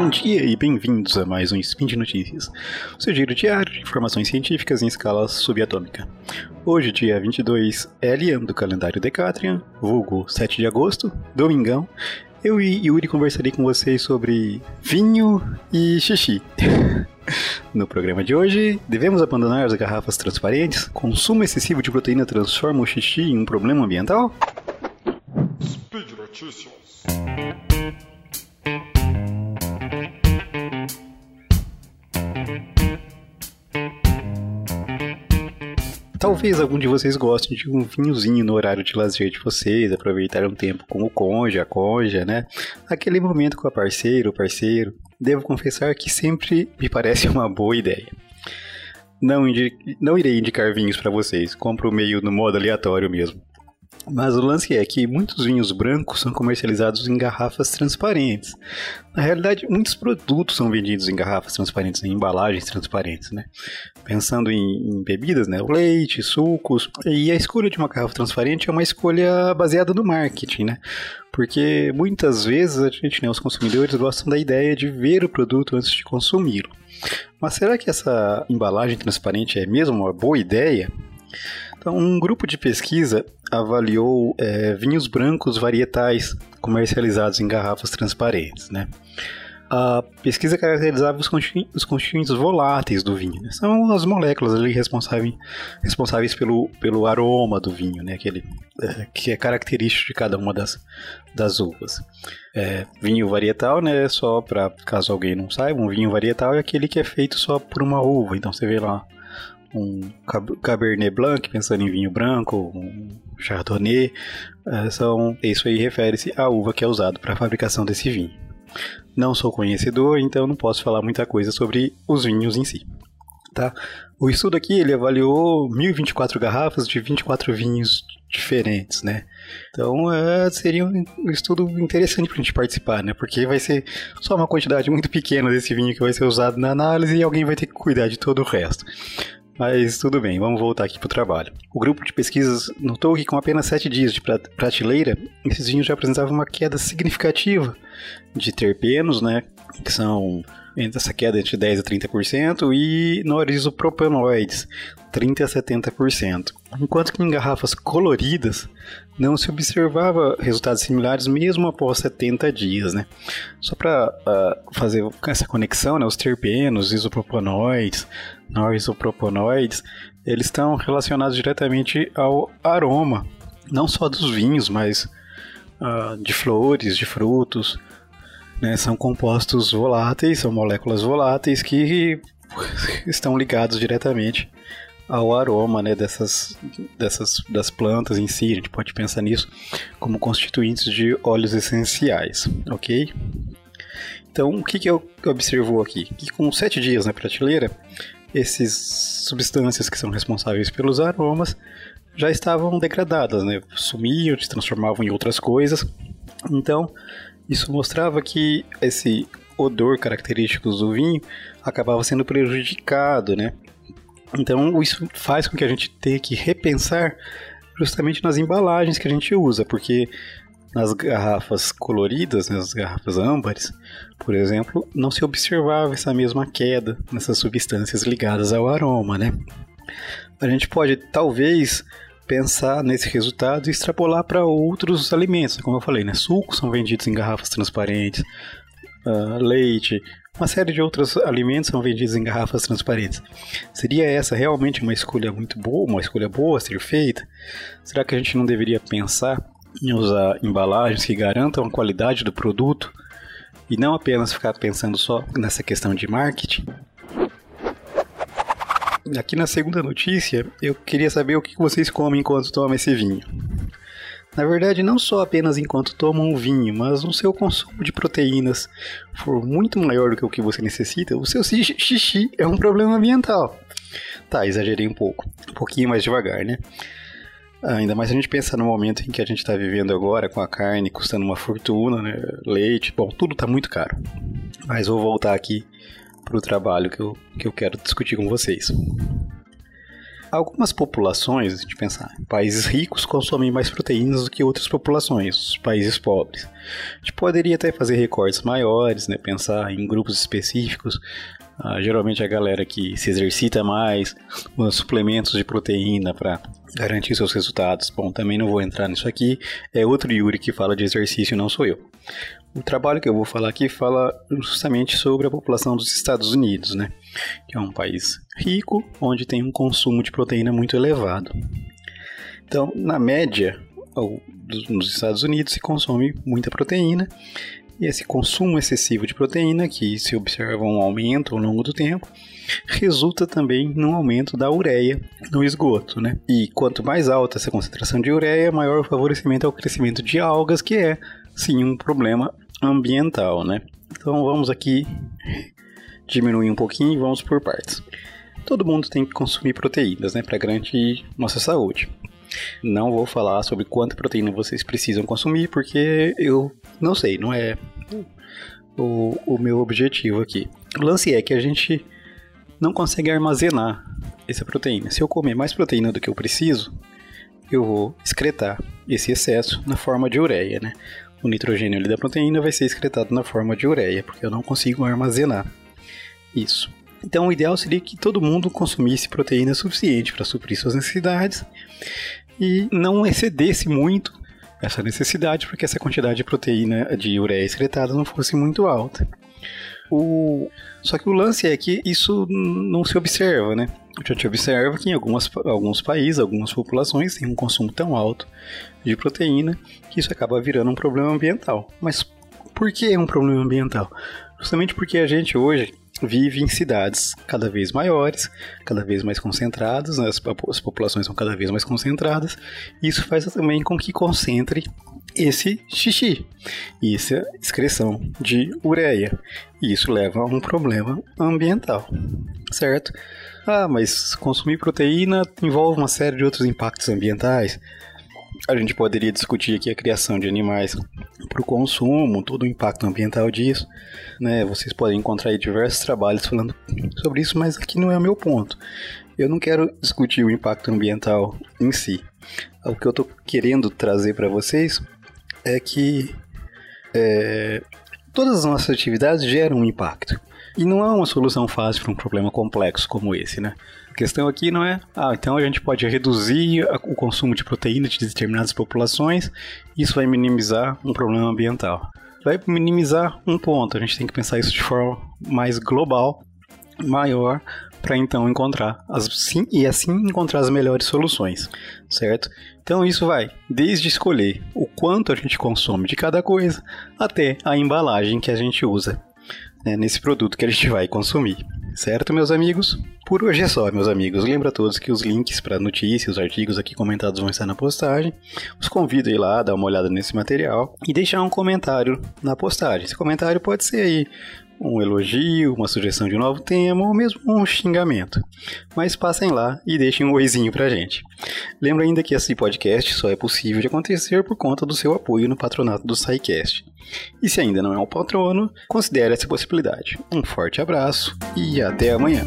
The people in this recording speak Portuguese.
Bom dia e bem-vindos a mais um Spin de Notícias, o seu giro diário de informações científicas em escala subatômica. Hoje, dia 22 Elian do calendário Decatrian, vulgo 7 de agosto, domingão, eu e Yuri conversarei com vocês sobre vinho e xixi. No programa de hoje, devemos abandonar as garrafas transparentes? Consumo excessivo de proteína transforma o xixi em um problema ambiental? Speed Notícias. Talvez algum de vocês gostem de um vinhozinho no horário de lazer de vocês, aproveitar um tempo com o conge, a conja, né? Aquele momento com a parceira, o parceiro. Devo confessar que sempre me parece uma boa ideia. Não, não irei indicar vinhos para vocês, compro meio no modo aleatório mesmo. Mas o lance é que muitos vinhos brancos são comercializados em garrafas transparentes. Na realidade, muitos produtos são vendidos em garrafas transparentes, em embalagens transparentes, né? Pensando em, em bebidas, né? Leite, sucos. E a escolha de uma garrafa transparente é uma escolha baseada no marketing, né? Porque muitas vezes a gente, né, os consumidores gostam da ideia de ver o produto antes de consumi-lo. Mas será que essa embalagem transparente é mesmo uma boa ideia? Então, um grupo de pesquisa avaliou é, vinhos brancos varietais comercializados em garrafas transparentes, né? A pesquisa caracterizava os, os constituintes voláteis do vinho. Né? São as moléculas ali responsáveis, responsáveis pelo, pelo aroma do vinho, né? Aquele, é, que é característico de cada uma das, das uvas. É, vinho varietal, né? Só para caso alguém não saiba, um vinho varietal é aquele que é feito só por uma uva. Então você vê lá um Cabernet Blanc, pensando em vinho branco, um Chardonnay, é, são, isso aí refere-se à uva que é usada para a fabricação desse vinho. Não sou conhecedor, então não posso falar muita coisa sobre os vinhos em si. Tá? O estudo aqui ele avaliou 1024 garrafas de 24 vinhos diferentes, né? Então é, seria um estudo interessante para a gente participar, né? Porque vai ser só uma quantidade muito pequena desse vinho que vai ser usado na análise e alguém vai ter que cuidar de todo o resto. Mas tudo bem, vamos voltar aqui para o trabalho. O grupo de pesquisas notou que com apenas 7 dias de prateleira, esses vinhos já apresentavam uma queda significativa de terpenos, né? Que são essa queda entre 10% a 30%, e norisopropanoides, 30% a 70%. Enquanto que em garrafas coloridas não se observava resultados similares mesmo após 70 dias, né? Só para uh, ah, fazer essa conexão, né, os terpenos, isopropanoides, norisopropanoides, eles estão relacionados diretamente ao aroma, não só dos vinhos, mas uh, de flores, de frutos, né? São compostos voláteis, são moléculas voláteis que estão ligados diretamente ao aroma né, dessas, dessas das plantas em si. A gente pode pensar nisso como constituintes de óleos essenciais, ok? Então, o que, que eu observou aqui? Que com sete dias na prateleira, essas substâncias que são responsáveis pelos aromas já estavam degradadas, né? Sumiam, se transformavam em outras coisas. Então, isso mostrava que esse odor característico do vinho acabava sendo prejudicado, né? Então isso faz com que a gente tenha que repensar justamente nas embalagens que a gente usa, porque nas garrafas coloridas, nas garrafas âmbares, por exemplo, não se observava essa mesma queda nessas substâncias ligadas ao aroma, né? A gente pode talvez pensar nesse resultado e extrapolar para outros alimentos, como eu falei, né? Sucos são vendidos em garrafas transparentes, uh, leite, uma série de outros alimentos são vendidos em garrafas transparentes. Seria essa realmente uma escolha muito boa, uma escolha boa a ser feita? Será que a gente não deveria pensar em usar embalagens que garantam a qualidade do produto e não apenas ficar pensando só nessa questão de marketing? Aqui na segunda notícia, eu queria saber o que vocês comem enquanto tomam esse vinho. Na verdade, não só apenas enquanto tomam o vinho, mas o seu consumo de proteínas for muito maior do que o que você necessita, o seu xixi é um problema ambiental. Tá, exagerei um pouco. Um pouquinho mais devagar, né? Ainda mais a gente pensa no momento em que a gente está vivendo agora, com a carne custando uma fortuna, né? leite, bom, tudo está muito caro. Mas vou voltar aqui para o trabalho que eu, que eu quero discutir com vocês. Algumas populações, a gente pensar, países ricos consomem mais proteínas do que outras populações, os países pobres. A gente poderia até fazer recortes maiores, né, pensar em grupos específicos. Ah, geralmente a galera que se exercita mais, suplementos de proteína para garantir seus resultados. Bom, também não vou entrar nisso aqui. É outro Yuri que fala de exercício, não sou eu. O trabalho que eu vou falar aqui fala justamente sobre a população dos Estados Unidos, né? Que é um país rico, onde tem um consumo de proteína muito elevado. Então, na média, nos Estados Unidos se consome muita proteína, e esse consumo excessivo de proteína, que se observa um aumento ao longo do tempo, resulta também num aumento da ureia no esgoto, né? E quanto mais alta essa concentração de ureia, maior o favorecimento ao crescimento de algas, que é sim um problema ambiental, né? Então vamos aqui diminuir um pouquinho e vamos por partes. Todo mundo tem que consumir proteínas, né, para garantir nossa saúde. Não vou falar sobre quanta proteína vocês precisam consumir, porque eu não sei, não é o, o meu objetivo aqui. O lance é que a gente não consegue armazenar essa proteína. Se eu comer mais proteína do que eu preciso, eu vou excretar esse excesso na forma de ureia, né? o nitrogênio da proteína vai ser excretado na forma de ureia, porque eu não consigo armazenar isso. Então, o ideal seria que todo mundo consumisse proteína suficiente para suprir suas necessidades e não excedesse muito essa necessidade, porque essa quantidade de proteína de ureia excretada não fosse muito alta. O... Só que o lance é que isso não se observa, né? A gente observa que em algumas, alguns países, algumas populações têm um consumo tão alto de proteína que isso acaba virando um problema ambiental. Mas por que é um problema ambiental? Justamente porque a gente hoje vive em cidades cada vez maiores, cada vez mais concentradas, né? as, as populações são cada vez mais concentradas, e isso faz também com que concentre esse xixi, essa excreção de ureia. E isso leva a um problema ambiental, certo? Ah, mas consumir proteína envolve uma série de outros impactos ambientais. A gente poderia discutir aqui a criação de animais para o consumo, todo o impacto ambiental disso. Né? Vocês podem encontrar diversos trabalhos falando sobre isso, mas aqui não é o meu ponto. Eu não quero discutir o impacto ambiental em si. O que eu estou querendo trazer para vocês é que é, todas as nossas atividades geram um impacto. E não é uma solução fácil para um problema complexo como esse, né? Questão aqui não é, ah, então a gente pode reduzir o consumo de proteína de determinadas populações, isso vai minimizar um problema ambiental. Vai minimizar um ponto, a gente tem que pensar isso de forma mais global, maior, para então encontrar as sim e assim encontrar as melhores soluções, certo? Então isso vai desde escolher o quanto a gente consome de cada coisa até a embalagem que a gente usa né, nesse produto que a gente vai consumir. Certo, meus amigos? Por hoje é só, meus amigos. Lembra a todos que os links para notícias, os artigos aqui comentados vão estar na postagem. Os convido a ir lá, dar uma olhada nesse material e deixar um comentário na postagem. Esse comentário pode ser aí um elogio, uma sugestão de um novo tema ou mesmo um xingamento. Mas passem lá e deixem um oizinho pra gente. Lembra ainda que esse podcast só é possível de acontecer por conta do seu apoio no patronato do SciCast. E se ainda não é um patrono, considere essa possibilidade. Um forte abraço e até amanhã.